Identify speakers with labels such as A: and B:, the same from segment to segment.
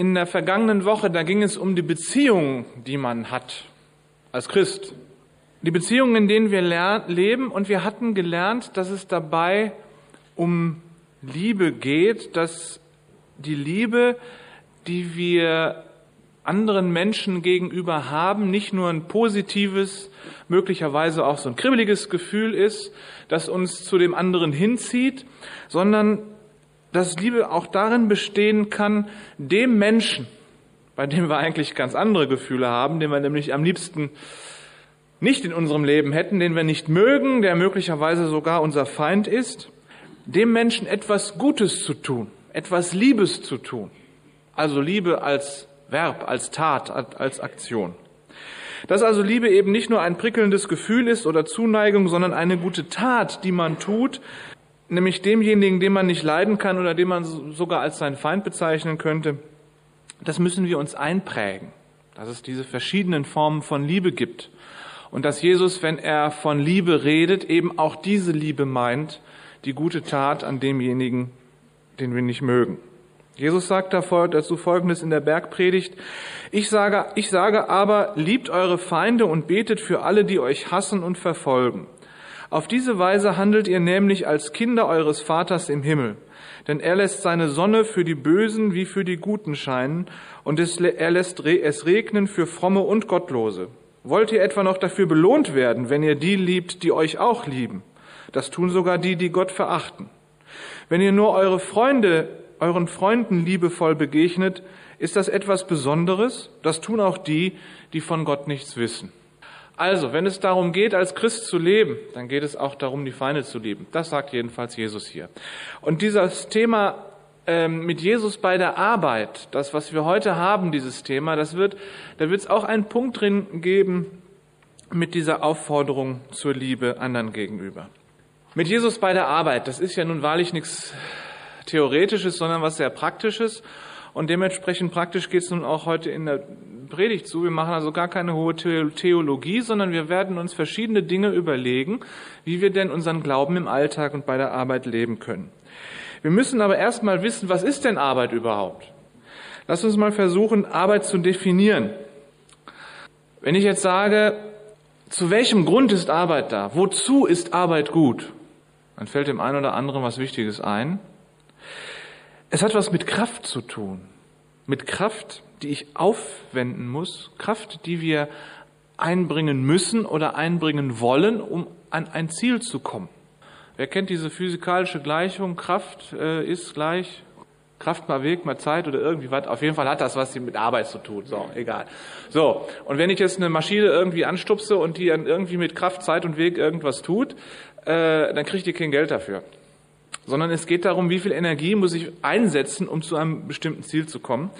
A: in der vergangenen Woche, da ging es um die Beziehungen, die man hat als Christ. Die Beziehungen, in denen wir leben und wir hatten gelernt, dass es dabei um Liebe geht, dass die Liebe, die wir anderen Menschen gegenüber haben, nicht nur ein positives, möglicherweise auch so ein kribbeliges Gefühl ist, das uns zu dem anderen hinzieht, sondern dass Liebe auch darin bestehen kann, dem Menschen, bei dem wir eigentlich ganz andere Gefühle haben, den wir nämlich am liebsten nicht in unserem Leben hätten, den wir nicht mögen, der möglicherweise sogar unser Feind ist, dem Menschen etwas Gutes zu tun, etwas Liebes zu tun. Also Liebe als Verb, als Tat, als Aktion. Dass also Liebe eben nicht nur ein prickelndes Gefühl ist oder Zuneigung, sondern eine gute Tat, die man tut, nämlich demjenigen, den man nicht leiden kann oder den man sogar als seinen Feind bezeichnen könnte, das müssen wir uns einprägen, dass es diese verschiedenen Formen von Liebe gibt und dass Jesus, wenn er von Liebe redet, eben auch diese Liebe meint, die gute Tat an demjenigen, den wir nicht mögen. Jesus sagt dazu Folgendes in der Bergpredigt. Ich sage, ich sage aber, liebt eure Feinde und betet für alle, die euch hassen und verfolgen. Auf diese Weise handelt ihr nämlich als Kinder eures Vaters im Himmel. Denn er lässt seine Sonne für die Bösen wie für die Guten scheinen und er lässt es regnen für Fromme und Gottlose. Wollt ihr etwa noch dafür belohnt werden, wenn ihr die liebt, die euch auch lieben? Das tun sogar die, die Gott verachten. Wenn ihr nur eure Freunde euren Freunden liebevoll begegnet, ist das etwas Besonderes? Das tun auch die, die von Gott nichts wissen. Also, wenn es darum geht, als Christ zu leben, dann geht es auch darum, die Feinde zu lieben. Das sagt jedenfalls Jesus hier. Und dieses Thema ähm, mit Jesus bei der Arbeit, das, was wir heute haben, dieses Thema, das wird, da wird es auch einen Punkt drin geben mit dieser Aufforderung zur Liebe anderen gegenüber. Mit Jesus bei der Arbeit, das ist ja nun wahrlich nichts Theoretisches, sondern was sehr Praktisches. Und dementsprechend praktisch geht es nun auch heute in der Predigt zu. Wir machen also gar keine hohe Theologie, sondern wir werden uns verschiedene Dinge überlegen, wie wir denn unseren Glauben im Alltag und bei der Arbeit leben können. Wir müssen aber erstmal wissen, was ist denn Arbeit überhaupt? Lass uns mal versuchen, Arbeit zu definieren. Wenn ich jetzt sage, zu welchem Grund ist Arbeit da? Wozu ist Arbeit gut? Dann fällt dem einen oder anderen was Wichtiges ein. Es hat was mit Kraft zu tun. Mit Kraft, die ich aufwenden muss. Kraft, die wir einbringen müssen oder einbringen wollen, um an ein Ziel zu kommen. Wer kennt diese physikalische Gleichung? Kraft äh, ist gleich Kraft mal Weg mal Zeit oder irgendwie was. Auf jeden Fall hat das was mit Arbeit zu tun. So, egal. So, und wenn ich jetzt eine Maschine irgendwie anstupse und die dann irgendwie mit Kraft, Zeit und Weg irgendwas tut, äh, dann kriegt die kein Geld dafür sondern es geht darum, wie viel Energie muss ich einsetzen, um zu einem bestimmten Ziel zu kommen.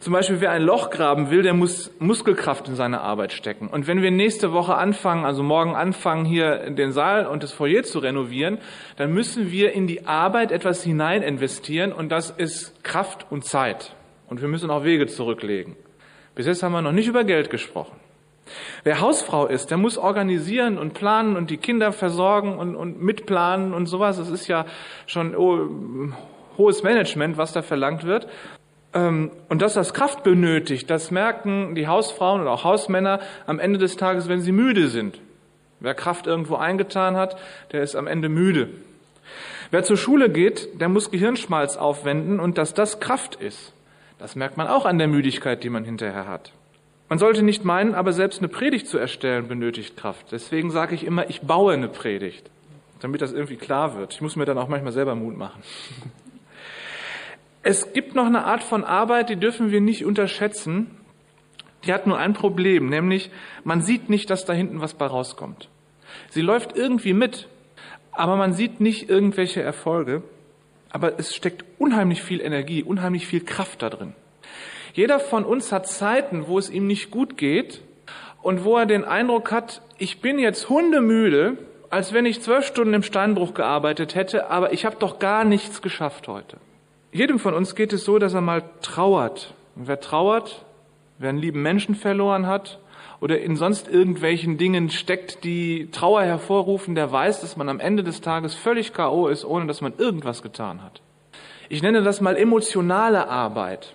A: Zum Beispiel, wer ein Loch graben will, der muss Muskelkraft in seine Arbeit stecken. Und wenn wir nächste Woche anfangen, also morgen anfangen, hier den Saal und das Foyer zu renovieren, dann müssen wir in die Arbeit etwas hinein investieren und das ist Kraft und Zeit. Und wir müssen auch Wege zurücklegen. Bis jetzt haben wir noch nicht über Geld gesprochen. Wer Hausfrau ist, der muss organisieren und planen und die Kinder versorgen und, und mitplanen und sowas. Das ist ja schon oh, hohes Management, was da verlangt wird. Ähm, und dass das Kraft benötigt, das merken die Hausfrauen und auch Hausmänner am Ende des Tages, wenn sie müde sind. Wer Kraft irgendwo eingetan hat, der ist am Ende müde. Wer zur Schule geht, der muss Gehirnschmalz aufwenden und dass das Kraft ist, das merkt man auch an der Müdigkeit, die man hinterher hat. Man sollte nicht meinen, aber selbst eine Predigt zu erstellen benötigt Kraft. Deswegen sage ich immer, ich baue eine Predigt, damit das irgendwie klar wird. Ich muss mir dann auch manchmal selber Mut machen. Es gibt noch eine Art von Arbeit, die dürfen wir nicht unterschätzen. Die hat nur ein Problem, nämlich man sieht nicht, dass da hinten was bei rauskommt. Sie läuft irgendwie mit, aber man sieht nicht irgendwelche Erfolge. Aber es steckt unheimlich viel Energie, unheimlich viel Kraft da drin. Jeder von uns hat Zeiten, wo es ihm nicht gut geht und wo er den Eindruck hat, ich bin jetzt hundemüde, als wenn ich zwölf Stunden im Steinbruch gearbeitet hätte, aber ich habe doch gar nichts geschafft heute. Jedem von uns geht es so, dass er mal trauert. Und wer trauert, wer einen lieben Menschen verloren hat oder in sonst irgendwelchen Dingen steckt, die Trauer hervorrufen, der weiß, dass man am Ende des Tages völlig KO ist, ohne dass man irgendwas getan hat. Ich nenne das mal emotionale Arbeit.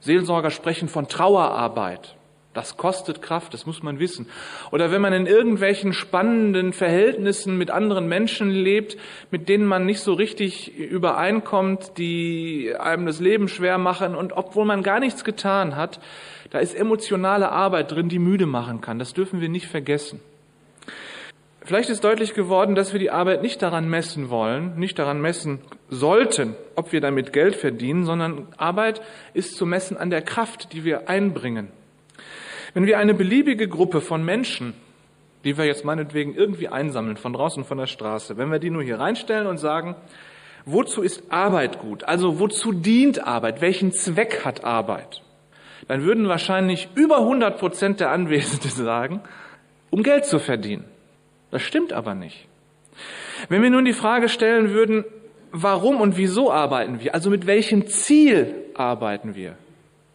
A: Seelsorger sprechen von Trauerarbeit. Das kostet Kraft, das muss man wissen. Oder wenn man in irgendwelchen spannenden Verhältnissen mit anderen Menschen lebt, mit denen man nicht so richtig übereinkommt, die einem das Leben schwer machen und obwohl man gar nichts getan hat, da ist emotionale Arbeit drin, die müde machen kann. Das dürfen wir nicht vergessen. Vielleicht ist deutlich geworden, dass wir die Arbeit nicht daran messen wollen, nicht daran messen sollten, ob wir damit Geld verdienen, sondern Arbeit ist zu messen an der Kraft, die wir einbringen. Wenn wir eine beliebige Gruppe von Menschen, die wir jetzt meinetwegen irgendwie einsammeln, von draußen von der Straße, wenn wir die nur hier reinstellen und sagen, wozu ist Arbeit gut? Also wozu dient Arbeit? Welchen Zweck hat Arbeit? Dann würden wahrscheinlich über 100 Prozent der Anwesenden sagen, um Geld zu verdienen. Das stimmt aber nicht. Wenn wir nun die Frage stellen würden, warum und wieso arbeiten wir? Also mit welchem Ziel arbeiten wir?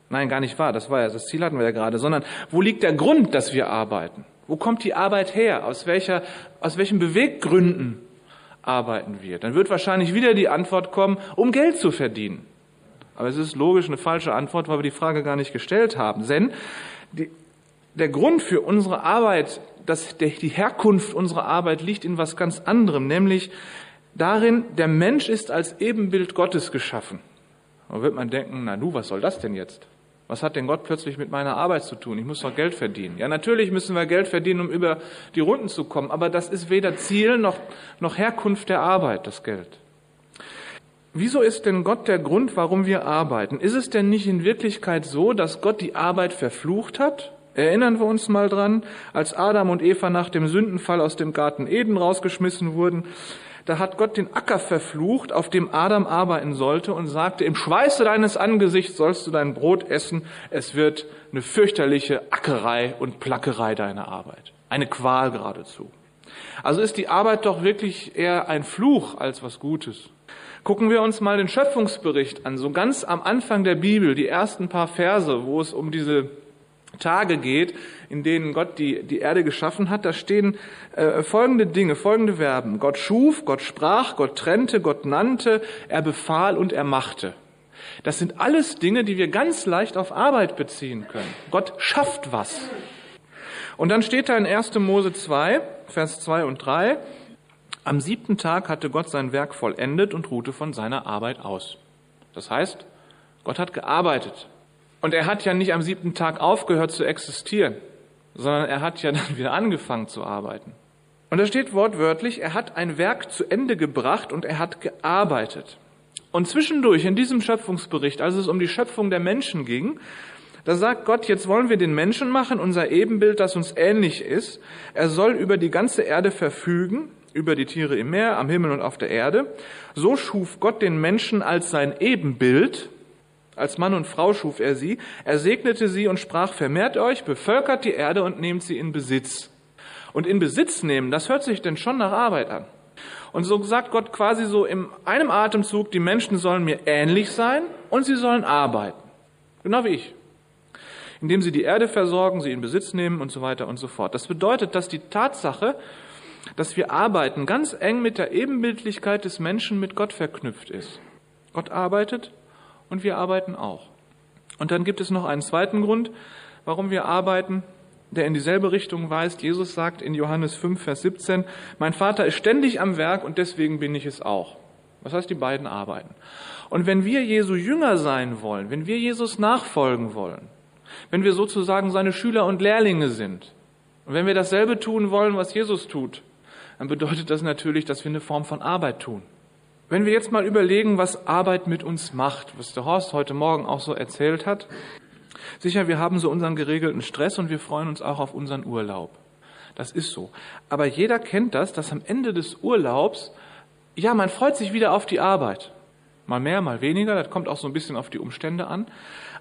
A: Nein, gar nicht wahr. Das war ja, das Ziel hatten wir ja gerade, sondern wo liegt der Grund, dass wir arbeiten? Wo kommt die Arbeit her? Aus welcher, aus welchen Beweggründen arbeiten wir? Dann wird wahrscheinlich wieder die Antwort kommen, um Geld zu verdienen. Aber es ist logisch eine falsche Antwort, weil wir die Frage gar nicht gestellt haben. Denn die, der Grund für unsere Arbeit, dass die Herkunft unserer Arbeit liegt in was ganz anderem, nämlich darin, der Mensch ist als Ebenbild Gottes geschaffen. Da wird man denken, na du, was soll das denn jetzt? Was hat denn Gott plötzlich mit meiner Arbeit zu tun? Ich muss doch Geld verdienen. Ja, natürlich müssen wir Geld verdienen, um über die Runden zu kommen, aber das ist weder Ziel noch, noch Herkunft der Arbeit, das Geld. Wieso ist denn Gott der Grund, warum wir arbeiten? Ist es denn nicht in Wirklichkeit so, dass Gott die Arbeit verflucht hat? Erinnern wir uns mal dran, als Adam und Eva nach dem Sündenfall aus dem Garten Eden rausgeschmissen wurden, da hat Gott den Acker verflucht, auf dem Adam arbeiten sollte und sagte, im Schweiße deines Angesichts sollst du dein Brot essen, es wird eine fürchterliche Ackerei und Plackerei deiner Arbeit. Eine Qual geradezu. Also ist die Arbeit doch wirklich eher ein Fluch als was Gutes. Gucken wir uns mal den Schöpfungsbericht an, so ganz am Anfang der Bibel, die ersten paar Verse, wo es um diese Tage geht, in denen Gott die, die Erde geschaffen hat, da stehen äh, folgende Dinge, folgende Verben. Gott schuf, Gott sprach, Gott trennte, Gott nannte, er befahl und er machte. Das sind alles Dinge, die wir ganz leicht auf Arbeit beziehen können. Gott schafft was. Und dann steht da in 1. Mose 2, Vers 2 und 3, am siebten Tag hatte Gott sein Werk vollendet und ruhte von seiner Arbeit aus. Das heißt, Gott hat gearbeitet. Und er hat ja nicht am siebten Tag aufgehört zu existieren, sondern er hat ja dann wieder angefangen zu arbeiten. Und da steht wortwörtlich, er hat ein Werk zu Ende gebracht und er hat gearbeitet. Und zwischendurch in diesem Schöpfungsbericht, als es um die Schöpfung der Menschen ging, da sagt Gott, jetzt wollen wir den Menschen machen, unser Ebenbild, das uns ähnlich ist. Er soll über die ganze Erde verfügen, über die Tiere im Meer, am Himmel und auf der Erde. So schuf Gott den Menschen als sein Ebenbild, als Mann und Frau schuf er sie, er segnete sie und sprach, vermehrt euch, bevölkert die Erde und nehmt sie in Besitz. Und in Besitz nehmen, das hört sich denn schon nach Arbeit an. Und so sagt Gott quasi so in einem Atemzug, die Menschen sollen mir ähnlich sein und sie sollen arbeiten. Genau wie ich. Indem sie die Erde versorgen, sie in Besitz nehmen und so weiter und so fort. Das bedeutet, dass die Tatsache, dass wir arbeiten, ganz eng mit der Ebenbildlichkeit des Menschen mit Gott verknüpft ist. Gott arbeitet und wir arbeiten auch. Und dann gibt es noch einen zweiten Grund, warum wir arbeiten, der in dieselbe Richtung weist. Jesus sagt in Johannes 5, Vers 17, mein Vater ist ständig am Werk und deswegen bin ich es auch. Das heißt, die beiden arbeiten. Und wenn wir Jesu Jünger sein wollen, wenn wir Jesus nachfolgen wollen, wenn wir sozusagen seine Schüler und Lehrlinge sind, und wenn wir dasselbe tun wollen, was Jesus tut, dann bedeutet das natürlich, dass wir eine Form von Arbeit tun. Wenn wir jetzt mal überlegen, was Arbeit mit uns macht, was der Horst heute Morgen auch so erzählt hat, sicher, wir haben so unseren geregelten Stress und wir freuen uns auch auf unseren Urlaub. Das ist so. Aber jeder kennt das, dass am Ende des Urlaubs, ja, man freut sich wieder auf die Arbeit. Mal mehr, mal weniger, das kommt auch so ein bisschen auf die Umstände an.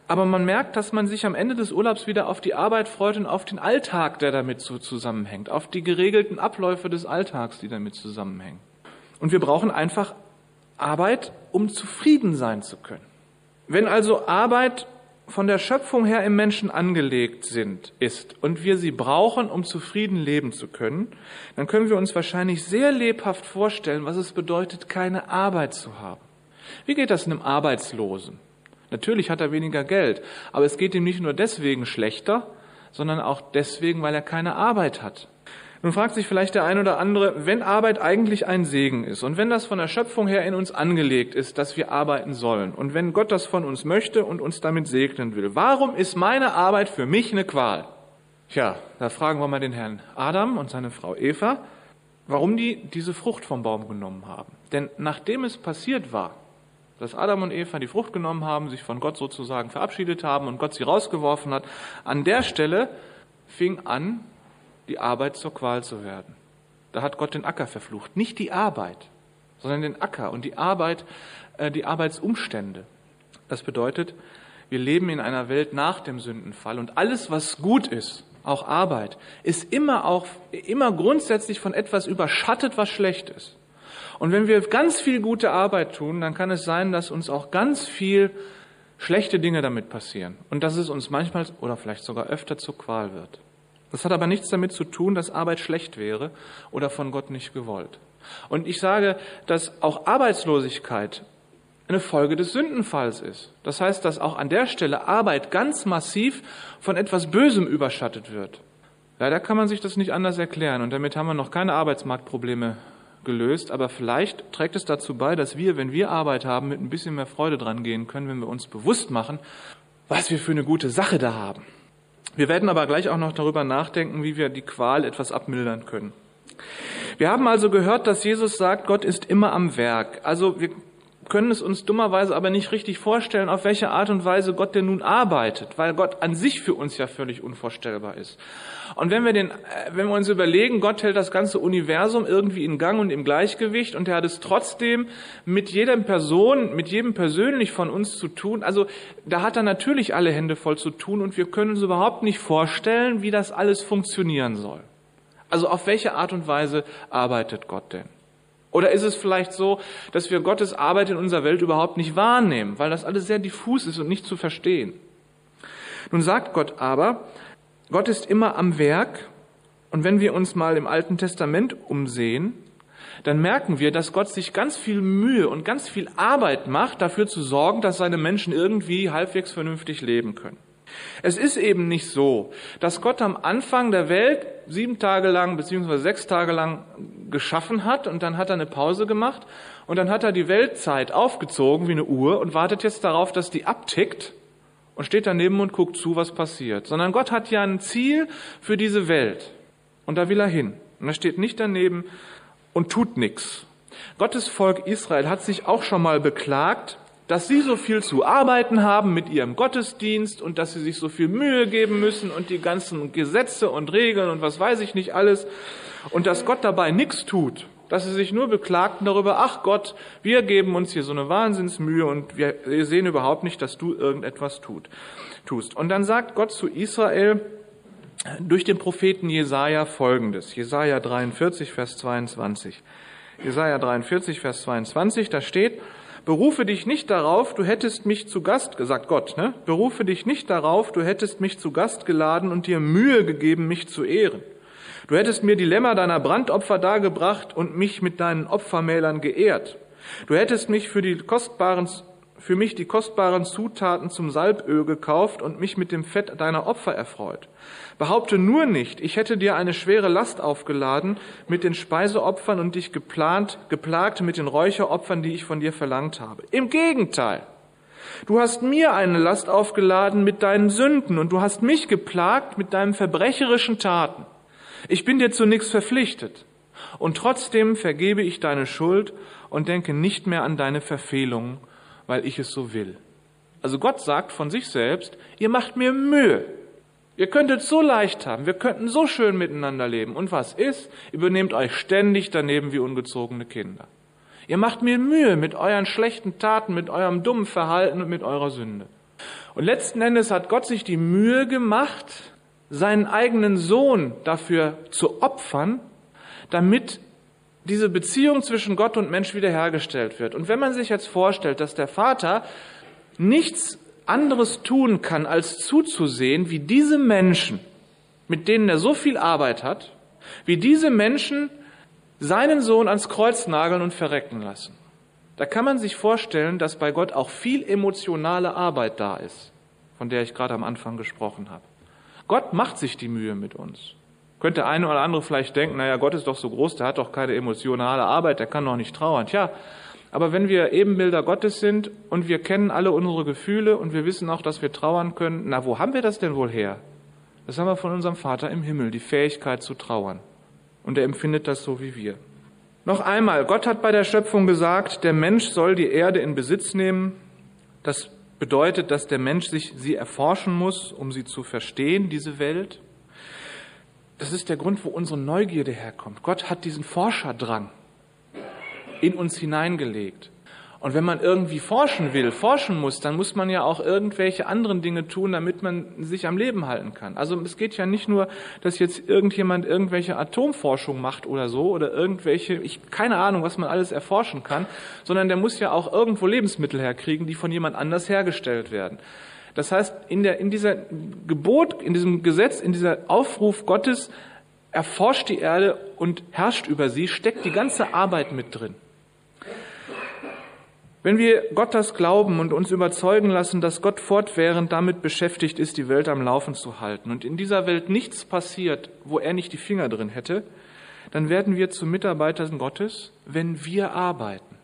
A: Aber man merkt, dass man sich am Ende des Urlaubs wieder auf die Arbeit freut und auf den Alltag, der damit so zusammenhängt, auf die geregelten Abläufe des Alltags, die damit zusammenhängen. Und wir brauchen einfach Arbeit, um zufrieden sein zu können. Wenn also Arbeit von der Schöpfung her im Menschen angelegt sind, ist und wir sie brauchen, um zufrieden leben zu können, dann können wir uns wahrscheinlich sehr lebhaft vorstellen, was es bedeutet, keine Arbeit zu haben. Wie geht das einem Arbeitslosen? Natürlich hat er weniger Geld, aber es geht ihm nicht nur deswegen schlechter, sondern auch deswegen, weil er keine Arbeit hat. Nun fragt sich vielleicht der ein oder andere, wenn Arbeit eigentlich ein Segen ist und wenn das von der Schöpfung her in uns angelegt ist, dass wir arbeiten sollen und wenn Gott das von uns möchte und uns damit segnen will, warum ist meine Arbeit für mich eine Qual? Tja, da fragen wir mal den Herrn Adam und seine Frau Eva, warum die diese Frucht vom Baum genommen haben. Denn nachdem es passiert war, dass Adam und Eva die Frucht genommen haben, sich von Gott sozusagen verabschiedet haben und Gott sie rausgeworfen hat, an der Stelle fing an, die Arbeit zur Qual zu werden. Da hat Gott den Acker verflucht. Nicht die Arbeit, sondern den Acker und die Arbeit, äh, die Arbeitsumstände. Das bedeutet, wir leben in einer Welt nach dem Sündenfall und alles, was gut ist, auch Arbeit, ist immer auch, immer grundsätzlich von etwas überschattet, was schlecht ist. Und wenn wir ganz viel gute Arbeit tun, dann kann es sein, dass uns auch ganz viel schlechte Dinge damit passieren und dass es uns manchmal oder vielleicht sogar öfter zur Qual wird. Das hat aber nichts damit zu tun, dass Arbeit schlecht wäre oder von Gott nicht gewollt. Und ich sage, dass auch Arbeitslosigkeit eine Folge des Sündenfalls ist. Das heißt, dass auch an der Stelle Arbeit ganz massiv von etwas Bösem überschattet wird. Leider kann man sich das nicht anders erklären und damit haben wir noch keine Arbeitsmarktprobleme gelöst, aber vielleicht trägt es dazu bei, dass wir, wenn wir Arbeit haben, mit ein bisschen mehr Freude dran gehen können, wenn wir uns bewusst machen, was wir für eine gute Sache da haben. Wir werden aber gleich auch noch darüber nachdenken, wie wir die Qual etwas abmildern können. Wir haben also gehört, dass Jesus sagt, Gott ist immer am Werk. Also wir können es uns dummerweise aber nicht richtig vorstellen, auf welche Art und Weise Gott denn nun arbeitet, weil Gott an sich für uns ja völlig unvorstellbar ist. Und wenn wir, den, äh, wenn wir uns überlegen, Gott hält das ganze Universum irgendwie in Gang und im Gleichgewicht und er hat es trotzdem mit jeder Person, mit jedem persönlich von uns zu tun, also da hat er natürlich alle Hände voll zu tun und wir können uns überhaupt nicht vorstellen, wie das alles funktionieren soll. Also auf welche Art und Weise arbeitet Gott denn? Oder ist es vielleicht so, dass wir Gottes Arbeit in unserer Welt überhaupt nicht wahrnehmen, weil das alles sehr diffus ist und nicht zu verstehen? Nun sagt Gott aber, Gott ist immer am Werk und wenn wir uns mal im Alten Testament umsehen, dann merken wir, dass Gott sich ganz viel Mühe und ganz viel Arbeit macht, dafür zu sorgen, dass seine Menschen irgendwie halbwegs vernünftig leben können. Es ist eben nicht so, dass Gott am Anfang der Welt sieben Tage lang beziehungsweise sechs Tage lang geschaffen hat und dann hat er eine Pause gemacht und dann hat er die Weltzeit aufgezogen wie eine Uhr und wartet jetzt darauf, dass die abtickt und steht daneben und guckt zu, was passiert. Sondern Gott hat ja ein Ziel für diese Welt und da will er hin. Und er steht nicht daneben und tut nichts. Gottes Volk Israel hat sich auch schon mal beklagt, dass sie so viel zu arbeiten haben mit ihrem Gottesdienst und dass sie sich so viel Mühe geben müssen und die ganzen Gesetze und Regeln und was weiß ich nicht alles und dass Gott dabei nichts tut, dass sie sich nur beklagten darüber, ach Gott, wir geben uns hier so eine Wahnsinnsmühe und wir sehen überhaupt nicht, dass du irgendetwas tut, tust. Und dann sagt Gott zu Israel durch den Propheten Jesaja folgendes. Jesaja 43, Vers 22. Jesaja 43, Vers 22, da steht, Berufe dich nicht darauf, du hättest mich zu Gast, gesagt Gott, ne? Berufe dich nicht darauf, du hättest mich zu Gast geladen und dir Mühe gegeben, mich zu ehren. Du hättest mir die Lämmer deiner Brandopfer dargebracht und mich mit deinen Opfermälern geehrt. Du hättest mich für die kostbaren für mich die kostbaren Zutaten zum Salböl gekauft und mich mit dem Fett deiner Opfer erfreut. Behaupte nur nicht, ich hätte dir eine schwere Last aufgeladen mit den Speiseopfern und dich geplant, geplagt mit den Räucheropfern, die ich von dir verlangt habe. Im Gegenteil. Du hast mir eine Last aufgeladen mit deinen Sünden und du hast mich geplagt mit deinen verbrecherischen Taten. Ich bin dir zu nichts verpflichtet. Und trotzdem vergebe ich deine Schuld und denke nicht mehr an deine Verfehlungen weil ich es so will. Also Gott sagt von sich selbst, ihr macht mir Mühe. Ihr könntet so leicht haben, wir könnten so schön miteinander leben. Und was ist? Ihr benehmt euch ständig daneben wie ungezogene Kinder. Ihr macht mir Mühe mit euren schlechten Taten, mit eurem dummen Verhalten und mit eurer Sünde. Und letzten Endes hat Gott sich die Mühe gemacht, seinen eigenen Sohn dafür zu opfern, damit diese Beziehung zwischen Gott und Mensch wiederhergestellt wird. Und wenn man sich jetzt vorstellt, dass der Vater nichts anderes tun kann, als zuzusehen, wie diese Menschen, mit denen er so viel Arbeit hat, wie diese Menschen seinen Sohn ans Kreuz nageln und verrecken lassen. da kann man sich vorstellen, dass bei Gott auch viel emotionale Arbeit da ist, von der ich gerade am Anfang gesprochen habe. Gott macht sich die Mühe mit uns. Könnte der eine oder andere vielleicht denken, naja, Gott ist doch so groß, der hat doch keine emotionale Arbeit, der kann doch nicht trauern. Tja, aber wenn wir Ebenbilder Gottes sind und wir kennen alle unsere Gefühle und wir wissen auch, dass wir trauern können, na, wo haben wir das denn wohl her? Das haben wir von unserem Vater im Himmel, die Fähigkeit zu trauern. Und er empfindet das so wie wir. Noch einmal, Gott hat bei der Schöpfung gesagt, der Mensch soll die Erde in Besitz nehmen. Das bedeutet, dass der Mensch sich sie erforschen muss, um sie zu verstehen, diese Welt. Das ist der Grund, wo unsere Neugierde herkommt. Gott hat diesen Forscherdrang in uns hineingelegt. Und wenn man irgendwie forschen will, forschen muss, dann muss man ja auch irgendwelche anderen Dinge tun, damit man sich am Leben halten kann. Also es geht ja nicht nur, dass jetzt irgendjemand irgendwelche Atomforschung macht oder so oder irgendwelche, ich keine Ahnung, was man alles erforschen kann, sondern der muss ja auch irgendwo Lebensmittel herkriegen, die von jemand anders hergestellt werden. Das heißt, in der, in dieser Gebot, in diesem Gesetz, in dieser Aufruf Gottes, erforscht die Erde und herrscht über sie, steckt die ganze Arbeit mit drin. Wenn wir Gott das glauben und uns überzeugen lassen, dass Gott fortwährend damit beschäftigt ist, die Welt am Laufen zu halten und in dieser Welt nichts passiert, wo er nicht die Finger drin hätte, dann werden wir zu Mitarbeitern Gottes, wenn wir arbeiten.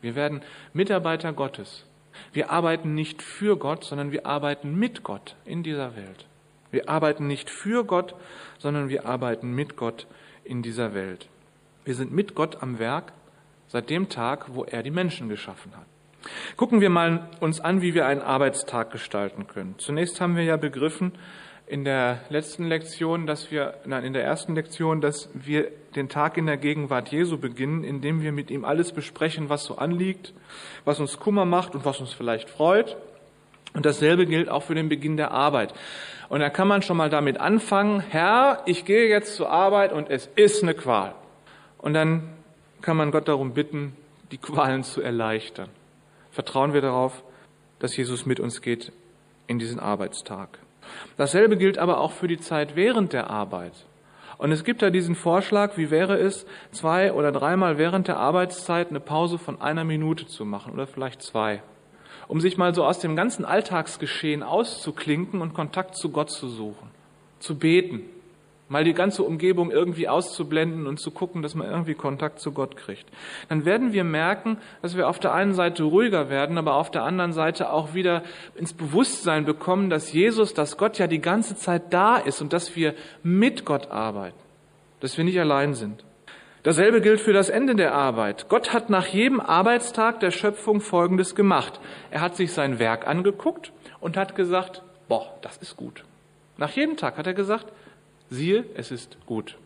A: Wir werden Mitarbeiter Gottes. Wir arbeiten nicht für Gott, sondern wir arbeiten mit Gott in dieser Welt. Wir arbeiten nicht für Gott, sondern wir arbeiten mit Gott in dieser Welt. Wir sind mit Gott am Werk seit dem Tag, wo er die Menschen geschaffen hat. Gucken wir mal uns an, wie wir einen Arbeitstag gestalten können. Zunächst haben wir ja begriffen in der letzten Lektion, dass wir, nein, in der ersten Lektion, dass wir den Tag in der Gegenwart Jesu beginnen, indem wir mit ihm alles besprechen, was so anliegt, was uns Kummer macht und was uns vielleicht freut. Und dasselbe gilt auch für den Beginn der Arbeit. Und da kann man schon mal damit anfangen, Herr, ich gehe jetzt zur Arbeit und es ist eine Qual. Und dann kann man Gott darum bitten, die Qualen zu erleichtern. Vertrauen wir darauf, dass Jesus mit uns geht in diesen Arbeitstag. Dasselbe gilt aber auch für die Zeit während der Arbeit. Und es gibt da diesen Vorschlag, wie wäre es, zwei oder dreimal während der Arbeitszeit eine Pause von einer Minute zu machen oder vielleicht zwei, um sich mal so aus dem ganzen Alltagsgeschehen auszuklinken und Kontakt zu Gott zu suchen, zu beten, mal die ganze Umgebung irgendwie auszublenden und zu gucken, dass man irgendwie Kontakt zu Gott kriegt. Dann werden wir merken, dass wir auf der einen Seite ruhiger werden, aber auf der anderen Seite auch wieder ins Bewusstsein bekommen, dass Jesus, dass Gott ja die ganze Zeit da ist und dass wir mit Gott arbeiten, dass wir nicht allein sind. Dasselbe gilt für das Ende der Arbeit. Gott hat nach jedem Arbeitstag der Schöpfung Folgendes gemacht. Er hat sich sein Werk angeguckt und hat gesagt, boah, das ist gut. Nach jedem Tag hat er gesagt, Siehe, es ist gut.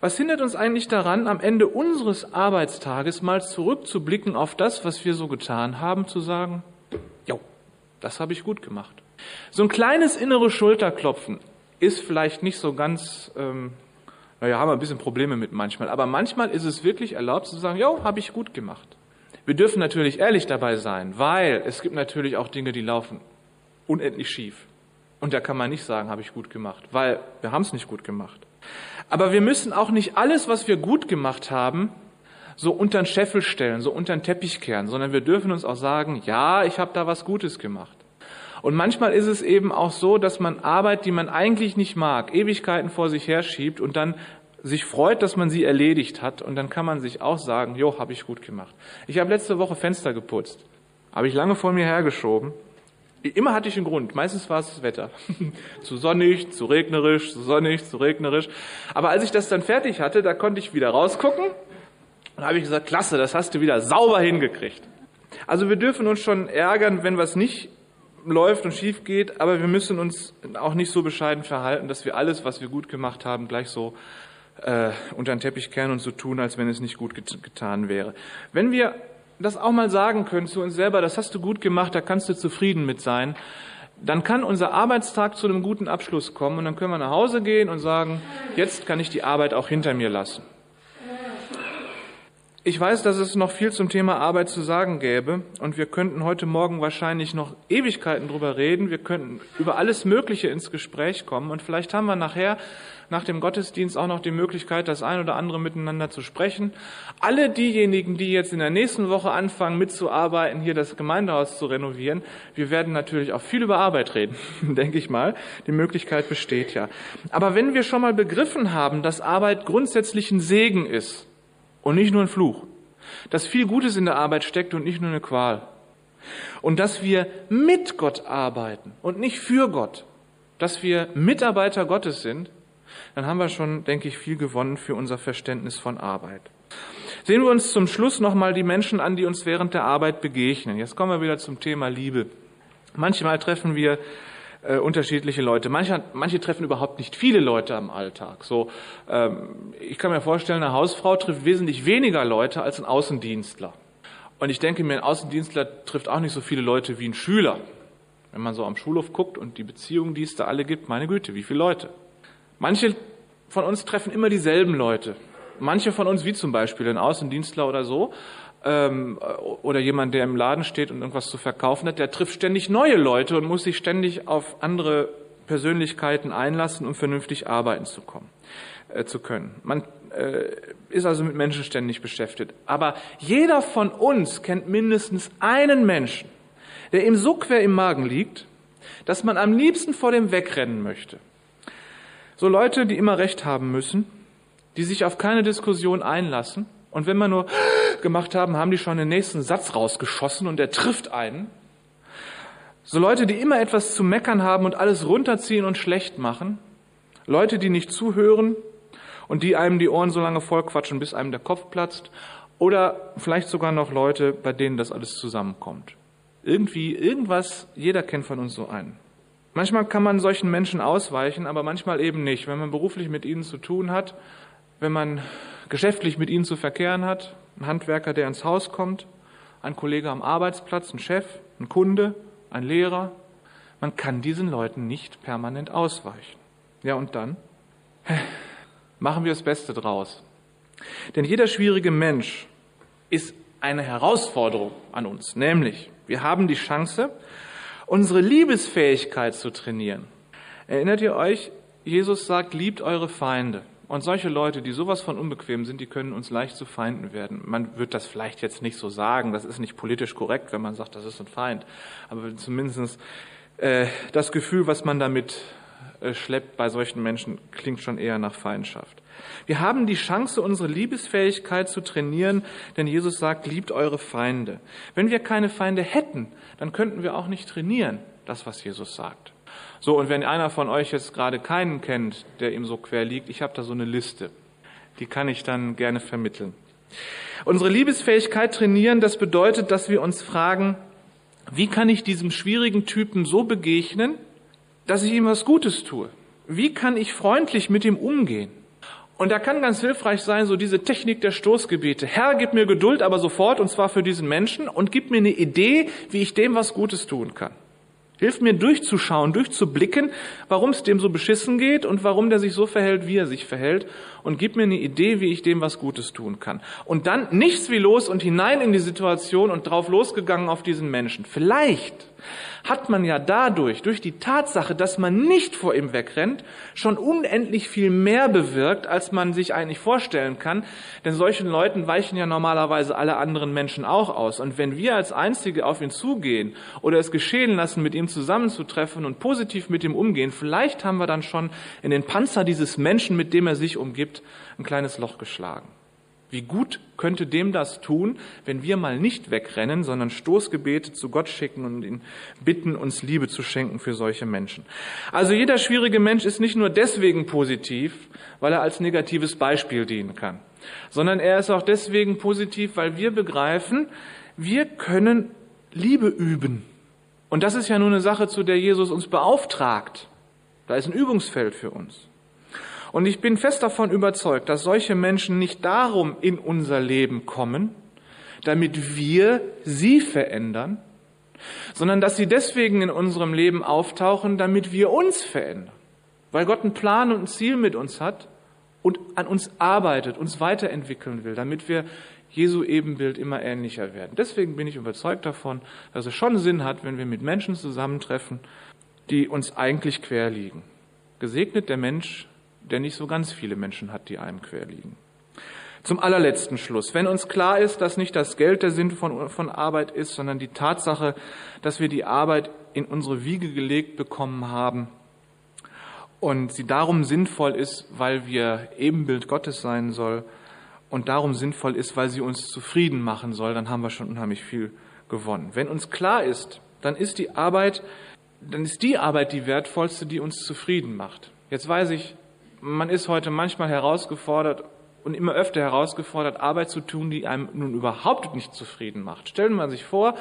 A: Was hindert uns eigentlich daran, am Ende unseres Arbeitstages mal zurückzublicken auf das, was wir so getan haben, zu sagen, jo, das habe ich gut gemacht. So ein kleines inneres Schulterklopfen ist vielleicht nicht so ganz, ähm, naja, haben wir ein bisschen Probleme mit manchmal, aber manchmal ist es wirklich erlaubt zu sagen, jo, habe ich gut gemacht. Wir dürfen natürlich ehrlich dabei sein, weil es gibt natürlich auch Dinge, die laufen unendlich schief. Und da kann man nicht sagen, habe ich gut gemacht, weil wir haben es nicht gut gemacht. Aber wir müssen auch nicht alles, was wir gut gemacht haben, so unter den Scheffel stellen, so unter den Teppich kehren, sondern wir dürfen uns auch sagen, ja, ich habe da was Gutes gemacht. Und manchmal ist es eben auch so, dass man Arbeit, die man eigentlich nicht mag, Ewigkeiten vor sich herschiebt und dann sich freut, dass man sie erledigt hat. Und dann kann man sich auch sagen, jo, habe ich gut gemacht. Ich habe letzte Woche Fenster geputzt. Habe ich lange vor mir hergeschoben. Immer hatte ich einen Grund. Meistens war es das Wetter. zu sonnig, zu regnerisch, zu sonnig, zu regnerisch. Aber als ich das dann fertig hatte, da konnte ich wieder rausgucken. Und habe ich gesagt, klasse, das hast du wieder sauber hingekriegt. Also wir dürfen uns schon ärgern, wenn was nicht läuft und schief geht, aber wir müssen uns auch nicht so bescheiden verhalten, dass wir alles, was wir gut gemacht haben, gleich so äh, unter den Teppich kehren und so tun, als wenn es nicht gut get getan wäre. Wenn wir das auch mal sagen können zu uns selber, das hast du gut gemacht, da kannst du zufrieden mit sein, dann kann unser Arbeitstag zu einem guten Abschluss kommen und dann können wir nach Hause gehen und sagen, jetzt kann ich die Arbeit auch hinter mir lassen. Ich weiß, dass es noch viel zum Thema Arbeit zu sagen gäbe und wir könnten heute Morgen wahrscheinlich noch Ewigkeiten drüber reden. Wir könnten über alles Mögliche ins Gespräch kommen und vielleicht haben wir nachher nach dem Gottesdienst auch noch die Möglichkeit, das ein oder andere miteinander zu sprechen. Alle diejenigen, die jetzt in der nächsten Woche anfangen mitzuarbeiten, hier das Gemeindehaus zu renovieren, wir werden natürlich auch viel über Arbeit reden, denke ich mal. Die Möglichkeit besteht ja. Aber wenn wir schon mal begriffen haben, dass Arbeit grundsätzlich ein Segen ist, und nicht nur ein Fluch. Dass viel Gutes in der Arbeit steckt und nicht nur eine Qual. Und dass wir mit Gott arbeiten und nicht für Gott. Dass wir Mitarbeiter Gottes sind, dann haben wir schon, denke ich, viel gewonnen für unser Verständnis von Arbeit. Sehen wir uns zum Schluss nochmal die Menschen an, die uns während der Arbeit begegnen. Jetzt kommen wir wieder zum Thema Liebe. Manchmal treffen wir äh, unterschiedliche Leute. Manche, manche treffen überhaupt nicht viele Leute am Alltag. So, ähm, ich kann mir vorstellen, eine Hausfrau trifft wesentlich weniger Leute als ein Außendienstler. Und ich denke mir, ein Außendienstler trifft auch nicht so viele Leute wie ein Schüler. Wenn man so am Schulhof guckt und die Beziehungen, die es da alle gibt, meine Güte, wie viele Leute. Manche von uns treffen immer dieselben Leute. Manche von uns, wie zum Beispiel ein Außendienstler oder so, ähm, oder jemand, der im Laden steht und irgendwas zu verkaufen hat, der trifft ständig neue Leute und muss sich ständig auf andere Persönlichkeiten einlassen, um vernünftig arbeiten zu kommen, äh, zu können. Man äh, ist also mit Menschen ständig beschäftigt. Aber jeder von uns kennt mindestens einen Menschen, der ihm so quer im Magen liegt, dass man am liebsten vor dem wegrennen möchte. So Leute, die immer Recht haben müssen, die sich auf keine Diskussion einlassen, und wenn wir nur gemacht haben, haben die schon den nächsten Satz rausgeschossen und er trifft einen. So Leute, die immer etwas zu meckern haben und alles runterziehen und schlecht machen. Leute, die nicht zuhören und die einem die Ohren so lange vollquatschen, bis einem der Kopf platzt. Oder vielleicht sogar noch Leute, bei denen das alles zusammenkommt. Irgendwie, irgendwas, jeder kennt von uns so einen. Manchmal kann man solchen Menschen ausweichen, aber manchmal eben nicht. Wenn man beruflich mit ihnen zu tun hat, wenn man geschäftlich mit ihnen zu verkehren hat, ein Handwerker, der ins Haus kommt, ein Kollege am Arbeitsplatz, ein Chef, ein Kunde, ein Lehrer. Man kann diesen Leuten nicht permanent ausweichen. Ja, und dann? Machen wir das Beste draus. Denn jeder schwierige Mensch ist eine Herausforderung an uns, nämlich wir haben die Chance, unsere Liebesfähigkeit zu trainieren. Erinnert ihr euch, Jesus sagt, liebt eure Feinde. Und solche Leute, die sowas von unbequem sind, die können uns leicht zu Feinden werden. Man wird das vielleicht jetzt nicht so sagen, das ist nicht politisch korrekt, wenn man sagt, das ist ein Feind. Aber zumindest äh, das Gefühl, was man damit äh, schleppt bei solchen Menschen, klingt schon eher nach Feindschaft. Wir haben die Chance, unsere Liebesfähigkeit zu trainieren, denn Jesus sagt, liebt eure Feinde. Wenn wir keine Feinde hätten, dann könnten wir auch nicht trainieren, das, was Jesus sagt. So, und wenn einer von euch jetzt gerade keinen kennt, der ihm so quer liegt, ich habe da so eine Liste. Die kann ich dann gerne vermitteln. Unsere Liebesfähigkeit trainieren, das bedeutet, dass wir uns fragen, wie kann ich diesem schwierigen Typen so begegnen, dass ich ihm was Gutes tue? Wie kann ich freundlich mit ihm umgehen? Und da kann ganz hilfreich sein, so diese Technik der Stoßgebete. Herr, gib mir Geduld, aber sofort, und zwar für diesen Menschen, und gib mir eine Idee, wie ich dem was Gutes tun kann. Hilft mir durchzuschauen, durchzublicken, warum es dem so beschissen geht und warum der sich so verhält, wie er sich verhält und gib mir eine Idee, wie ich dem was Gutes tun kann. Und dann nichts wie los und hinein in die Situation und drauf losgegangen auf diesen Menschen. Vielleicht hat man ja dadurch, durch die Tatsache, dass man nicht vor ihm wegrennt, schon unendlich viel mehr bewirkt, als man sich eigentlich vorstellen kann. Denn solchen Leuten weichen ja normalerweise alle anderen Menschen auch aus. Und wenn wir als Einzige auf ihn zugehen oder es geschehen lassen, mit ihm zusammenzutreffen und positiv mit ihm umgehen, vielleicht haben wir dann schon in den Panzer dieses Menschen, mit dem er sich umgibt, ein kleines Loch geschlagen. Wie gut könnte dem das tun, wenn wir mal nicht wegrennen, sondern Stoßgebete zu Gott schicken und ihn bitten, uns Liebe zu schenken für solche Menschen. Also jeder schwierige Mensch ist nicht nur deswegen positiv, weil er als negatives Beispiel dienen kann, sondern er ist auch deswegen positiv, weil wir begreifen, wir können Liebe üben. Und das ist ja nur eine Sache, zu der Jesus uns beauftragt. Da ist ein Übungsfeld für uns. Und ich bin fest davon überzeugt, dass solche Menschen nicht darum in unser Leben kommen, damit wir sie verändern, sondern dass sie deswegen in unserem Leben auftauchen, damit wir uns verändern. Weil Gott einen Plan und ein Ziel mit uns hat und an uns arbeitet, uns weiterentwickeln will, damit wir Jesu Ebenbild immer ähnlicher werden. Deswegen bin ich überzeugt davon, dass es schon Sinn hat, wenn wir mit Menschen zusammentreffen, die uns eigentlich quer liegen. Gesegnet der Mensch, der nicht so ganz viele Menschen hat, die einem quer liegen. Zum allerletzten Schluss. Wenn uns klar ist, dass nicht das Geld der Sinn von, von Arbeit ist, sondern die Tatsache, dass wir die Arbeit in unsere Wiege gelegt bekommen haben und sie darum sinnvoll ist, weil wir Ebenbild Gottes sein soll und darum sinnvoll ist, weil sie uns zufrieden machen soll, dann haben wir schon unheimlich viel gewonnen. Wenn uns klar ist, dann ist die Arbeit, dann ist die Arbeit die wertvollste, die uns zufrieden macht. Jetzt weiß ich, man ist heute manchmal herausgefordert, und immer öfter herausgefordert, Arbeit zu tun, die einem nun überhaupt nicht zufrieden macht. Stellen wir sich vor,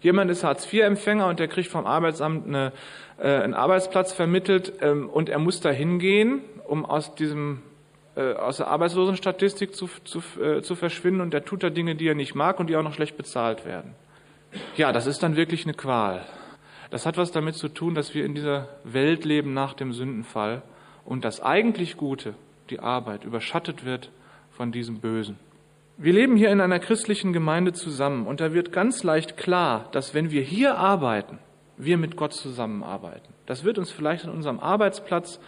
A: jemand ist Hartz-IV-Empfänger und der kriegt vom Arbeitsamt eine, äh, einen Arbeitsplatz vermittelt ähm, und er muss da hingehen, um aus diesem äh, aus der Arbeitslosenstatistik zu, zu, äh, zu verschwinden und der tut da Dinge, die er nicht mag und die auch noch schlecht bezahlt werden. Ja, das ist dann wirklich eine Qual. Das hat was damit zu tun, dass wir in dieser Welt leben nach dem Sündenfall und das eigentlich Gute, die Arbeit, überschattet wird von diesem Bösen. Wir leben hier in einer christlichen Gemeinde zusammen und da wird ganz leicht klar, dass wenn wir hier arbeiten, wir mit Gott zusammenarbeiten. Das wird uns vielleicht an unserem Arbeitsplatz,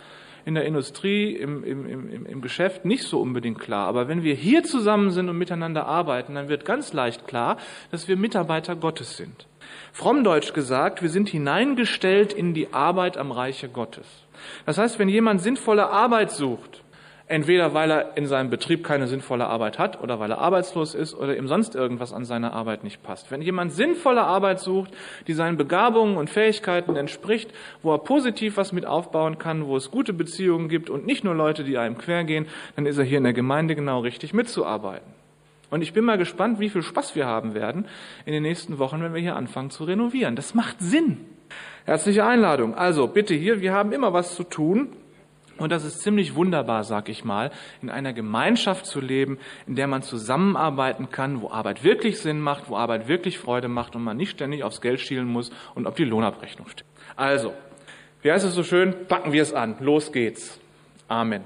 A: in der Industrie, im, im, im, im Geschäft nicht so unbedingt klar. Aber wenn wir hier zusammen sind und miteinander arbeiten, dann wird ganz leicht klar, dass wir Mitarbeiter Gottes sind. Frommdeutsch gesagt, wir sind hineingestellt in die Arbeit am Reiche Gottes. Das heißt, wenn jemand sinnvolle Arbeit sucht, Entweder weil er in seinem Betrieb keine sinnvolle Arbeit hat oder weil er arbeitslos ist oder ihm sonst irgendwas an seiner Arbeit nicht passt. Wenn jemand sinnvolle Arbeit sucht, die seinen Begabungen und Fähigkeiten entspricht, wo er positiv was mit aufbauen kann, wo es gute Beziehungen gibt und nicht nur Leute, die einem quergehen, dann ist er hier in der Gemeinde genau richtig mitzuarbeiten. Und ich bin mal gespannt, wie viel Spaß wir haben werden in den nächsten Wochen, wenn wir hier anfangen zu renovieren. Das macht Sinn. Herzliche Einladung. Also bitte hier, wir haben immer was zu tun. Und das ist ziemlich wunderbar, sag ich mal, in einer Gemeinschaft zu leben, in der man zusammenarbeiten kann, wo Arbeit wirklich Sinn macht, wo Arbeit wirklich Freude macht und man nicht ständig aufs Geld schielen muss und auf die Lohnabrechnung steht. Also, wie heißt es so schön? Packen wir es an. Los geht's. Amen.